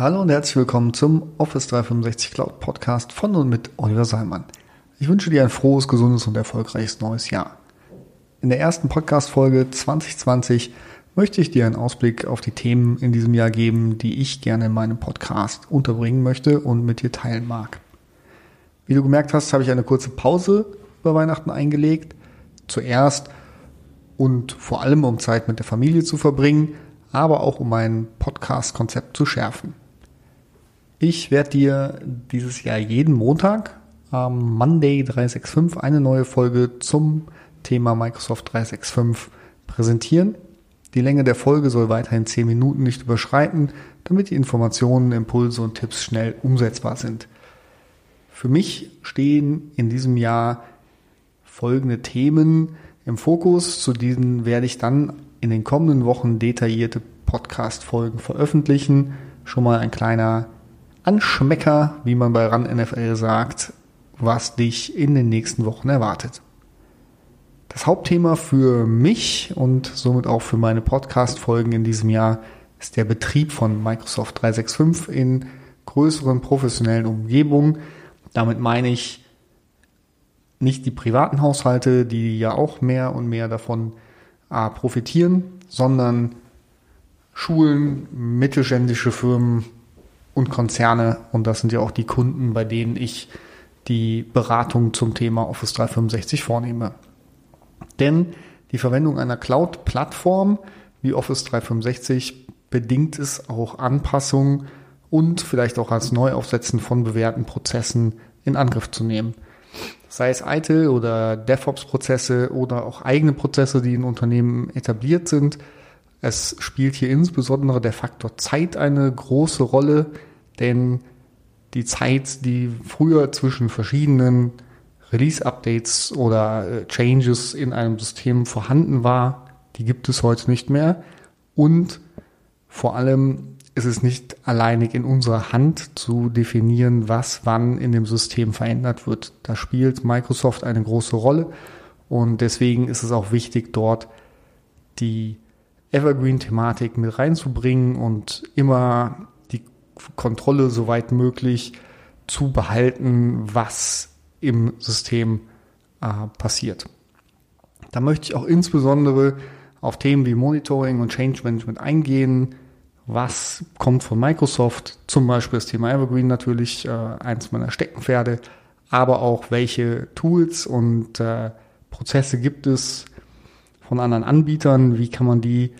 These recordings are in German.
Hallo und herzlich willkommen zum Office 365 Cloud Podcast von und mit Oliver Seimann. Ich wünsche dir ein frohes, gesundes und erfolgreiches neues Jahr. In der ersten Podcast-Folge 2020 möchte ich dir einen Ausblick auf die Themen in diesem Jahr geben, die ich gerne in meinem Podcast unterbringen möchte und mit dir teilen mag. Wie du gemerkt hast, habe ich eine kurze Pause über Weihnachten eingelegt. Zuerst und vor allem um Zeit mit der Familie zu verbringen, aber auch um mein Podcast-Konzept zu schärfen. Ich werde dir dieses Jahr jeden Montag am Monday 365 eine neue Folge zum Thema Microsoft 365 präsentieren. Die Länge der Folge soll weiterhin 10 Minuten nicht überschreiten, damit die Informationen, Impulse und Tipps schnell umsetzbar sind. Für mich stehen in diesem Jahr folgende Themen im Fokus. Zu diesen werde ich dann in den kommenden Wochen detaillierte Podcast-Folgen veröffentlichen. Schon mal ein kleiner Anschmecker, wie man bei RAN NFL sagt, was dich in den nächsten Wochen erwartet. Das Hauptthema für mich und somit auch für meine Podcast-Folgen in diesem Jahr ist der Betrieb von Microsoft 365 in größeren professionellen Umgebungen. Damit meine ich nicht die privaten Haushalte, die ja auch mehr und mehr davon äh, profitieren, sondern Schulen, mittelständische Firmen, und Konzerne. Und das sind ja auch die Kunden, bei denen ich die Beratung zum Thema Office 365 vornehme. Denn die Verwendung einer Cloud-Plattform wie Office 365 bedingt es auch Anpassungen und vielleicht auch als Neuaufsetzen von bewährten Prozessen in Angriff zu nehmen. Sei es ITIL oder DevOps-Prozesse oder auch eigene Prozesse, die in Unternehmen etabliert sind, es spielt hier insbesondere der Faktor Zeit eine große Rolle, denn die Zeit, die früher zwischen verschiedenen Release-Updates oder äh, Changes in einem System vorhanden war, die gibt es heute nicht mehr. Und vor allem ist es nicht alleinig in unserer Hand zu definieren, was wann in dem System verändert wird. Da spielt Microsoft eine große Rolle und deswegen ist es auch wichtig, dort die Evergreen-Thematik mit reinzubringen und immer Kontrolle soweit möglich zu behalten, was im System äh, passiert. Da möchte ich auch insbesondere auf Themen wie Monitoring und Change Management eingehen. Was kommt von Microsoft? Zum Beispiel das Thema Evergreen natürlich, äh, eins meiner Steckenpferde, aber auch welche Tools und äh, Prozesse gibt es, von anderen Anbietern, wie kann man die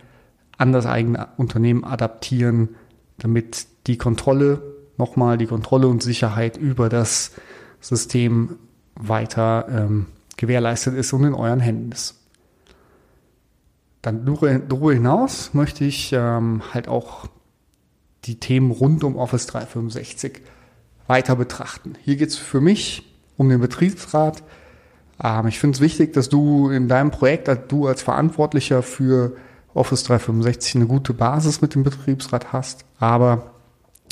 an das eigene Unternehmen adaptieren, damit die Kontrolle, nochmal die Kontrolle und Sicherheit über das System weiter ähm, gewährleistet ist und in euren Händen ist. Dann darüber hinaus möchte ich ähm, halt auch die Themen rund um Office 365 weiter betrachten. Hier geht es für mich um den Betriebsrat, ähm, ich finde es wichtig, dass du in deinem Projekt, du als Verantwortlicher für Office 365 eine gute Basis mit dem Betriebsrat hast. Aber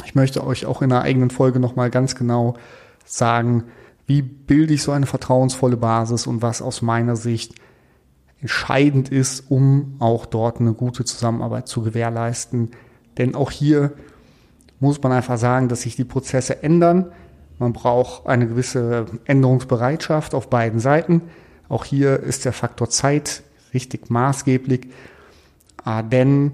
ich möchte euch auch in einer eigenen Folge nochmal ganz genau sagen, wie bilde ich so eine vertrauensvolle Basis und was aus meiner Sicht entscheidend ist, um auch dort eine gute Zusammenarbeit zu gewährleisten. Denn auch hier muss man einfach sagen, dass sich die Prozesse ändern. Man braucht eine gewisse Änderungsbereitschaft auf beiden Seiten. Auch hier ist der Faktor Zeit richtig maßgeblich, äh, denn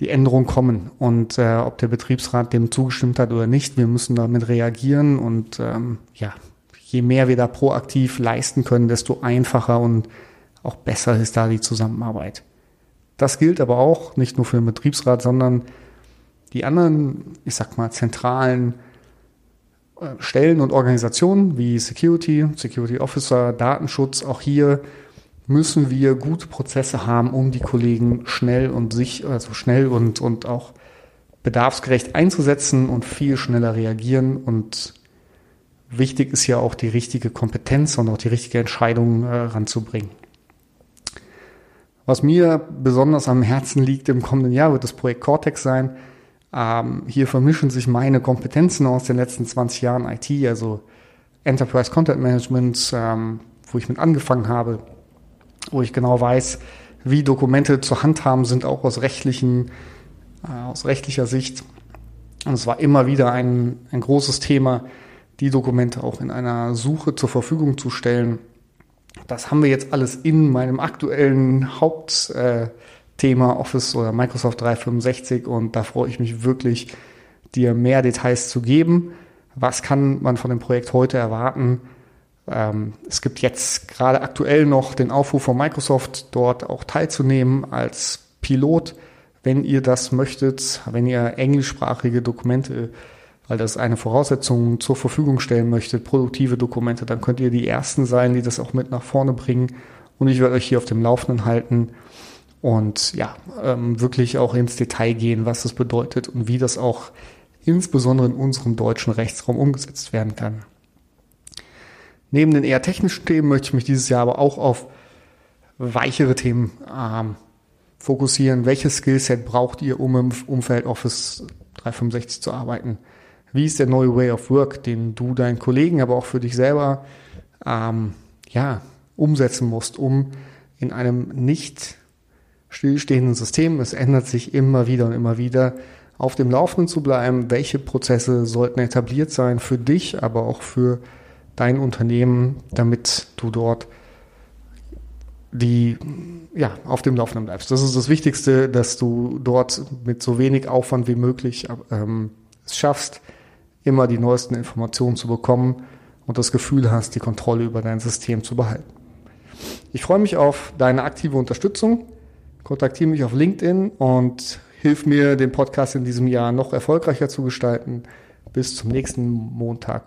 die Änderungen kommen und äh, ob der Betriebsrat dem zugestimmt hat oder nicht, wir müssen damit reagieren und ähm, ja, je mehr wir da proaktiv leisten können, desto einfacher und auch besser ist da die Zusammenarbeit. Das gilt aber auch nicht nur für den Betriebsrat, sondern die anderen, ich sag mal, zentralen Stellen und Organisationen wie Security, Security Officer, Datenschutz, auch hier müssen wir gute Prozesse haben, um die Kollegen schnell und sich, also schnell und, und auch bedarfsgerecht einzusetzen und viel schneller reagieren. Und wichtig ist ja auch die richtige Kompetenz und auch die richtige Entscheidung äh, ranzubringen. Was mir besonders am Herzen liegt im kommenden Jahr, wird das Projekt Cortex sein. Ähm, hier vermischen sich meine Kompetenzen aus den letzten 20 Jahren IT, also Enterprise Content Management, ähm, wo ich mit angefangen habe, wo ich genau weiß, wie Dokumente zu handhaben sind, auch aus rechtlichen, äh, aus rechtlicher Sicht. Und es war immer wieder ein, ein großes Thema, die Dokumente auch in einer Suche zur Verfügung zu stellen. Das haben wir jetzt alles in meinem aktuellen Hauptthema äh, Office oder Microsoft 365 und da freue ich mich wirklich, dir mehr Details zu geben. Was kann man von dem Projekt heute erwarten? Ähm, es gibt jetzt gerade aktuell noch den Aufruf von Microsoft, dort auch teilzunehmen als Pilot, wenn ihr das möchtet, wenn ihr englischsprachige Dokumente, weil das eine Voraussetzung zur Verfügung stellen möchtet, produktive Dokumente, dann könnt ihr die Ersten sein, die das auch mit nach vorne bringen. Und ich werde euch hier auf dem Laufenden halten und ja, ähm, wirklich auch ins Detail gehen, was das bedeutet und wie das auch insbesondere in unserem deutschen Rechtsraum umgesetzt werden kann. Neben den eher technischen Themen möchte ich mich dieses Jahr aber auch auf weichere Themen ähm, fokussieren. Welches Skillset braucht ihr, um im Umfeld Office 365 zu arbeiten? Wie ist der neue Way of Work, den du deinen Kollegen, aber auch für dich selber ähm, ja, umsetzen musst, um in einem nicht stillstehenden System, es ändert sich immer wieder und immer wieder, auf dem Laufenden zu bleiben, welche Prozesse sollten etabliert sein für dich, aber auch für dein Unternehmen, damit du dort die ja, auf dem Laufenden bleibst. Das ist das Wichtigste, dass du dort mit so wenig Aufwand wie möglich ähm, es schaffst, immer die neuesten Informationen zu bekommen und das Gefühl hast, die Kontrolle über dein System zu behalten. Ich freue mich auf deine aktive Unterstützung. Kontaktiere mich auf LinkedIn und hilf mir, den Podcast in diesem Jahr noch erfolgreicher zu gestalten. Bis zum nächsten Montag